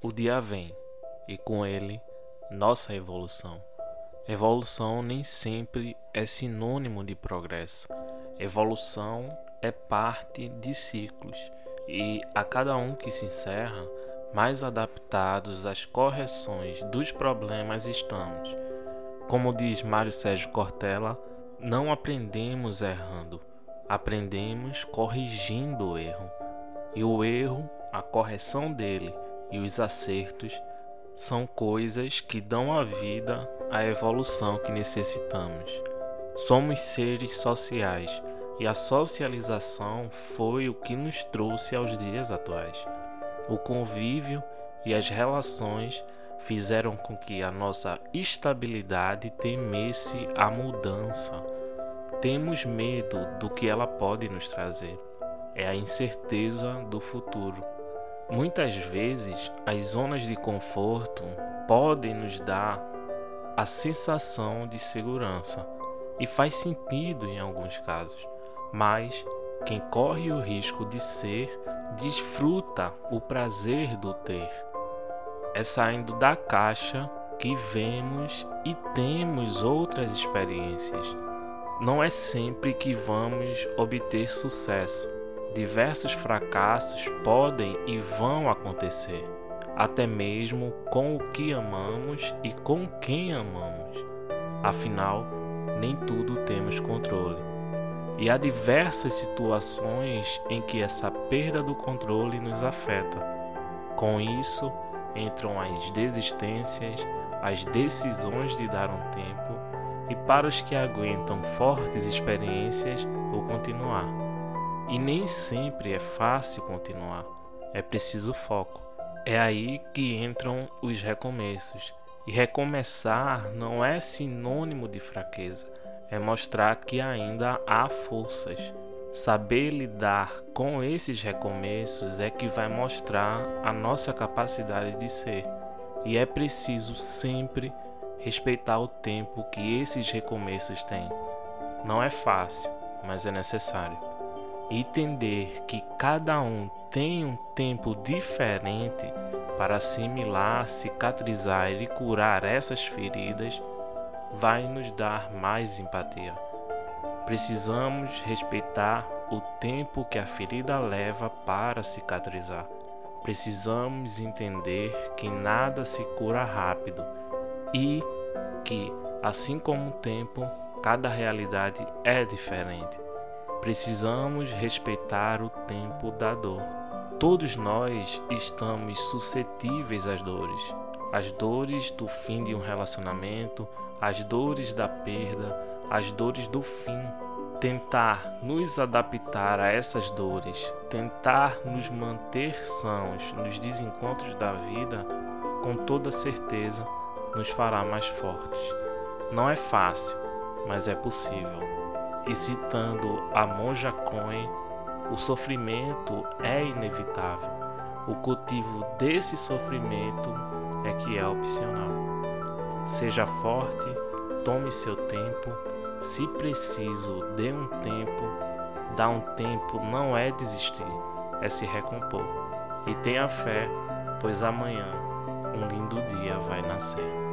O dia vem e com ele nossa evolução. Evolução nem sempre é sinônimo de progresso. Evolução é parte de ciclos e a cada um que se encerra, mais adaptados às correções dos problemas estamos. Como diz Mário Sérgio Cortella, não aprendemos errando, aprendemos corrigindo o erro. E o erro, a correção dele e os acertos são coisas que dão à vida a evolução que necessitamos. Somos seres sociais e a socialização foi o que nos trouxe aos dias atuais. O convívio e as relações fizeram com que a nossa estabilidade temesse a mudança. Temos medo do que ela pode nos trazer. É a incerteza do futuro. Muitas vezes, as zonas de conforto podem nos dar a sensação de segurança e faz sentido em alguns casos, mas quem corre o risco de ser desfruta o prazer do ter. É saindo da caixa que vemos e temos outras experiências. Não é sempre que vamos obter sucesso diversos fracassos podem e vão acontecer, até mesmo com o que amamos e com quem amamos. Afinal, nem tudo temos controle. E há diversas situações em que essa perda do controle nos afeta. Com isso, entram as desistências, as decisões de dar um tempo e para os que aguentam fortes experiências, o continuar. E nem sempre é fácil continuar, é preciso foco. É aí que entram os recomeços. E recomeçar não é sinônimo de fraqueza, é mostrar que ainda há forças. Saber lidar com esses recomeços é que vai mostrar a nossa capacidade de ser. E é preciso sempre respeitar o tempo que esses recomeços têm. Não é fácil, mas é necessário entender que cada um tem um tempo diferente para assimilar, cicatrizar e curar essas feridas, vai nos dar mais empatia. Precisamos respeitar o tempo que a ferida leva para cicatrizar. Precisamos entender que nada se cura rápido e que, assim como o tempo, cada realidade é diferente. Precisamos respeitar o tempo da dor. Todos nós estamos suscetíveis às dores. As dores do fim de um relacionamento, as dores da perda, as dores do fim. Tentar nos adaptar a essas dores, tentar nos manter sãos nos desencontros da vida, com toda certeza nos fará mais fortes. Não é fácil, mas é possível e citando a monja Cohen, o sofrimento é inevitável. O cultivo desse sofrimento é que é opcional. Seja forte, tome seu tempo. Se preciso, dê um tempo. Dar um tempo não é desistir, é se recompor. E tenha fé, pois amanhã um lindo dia vai nascer.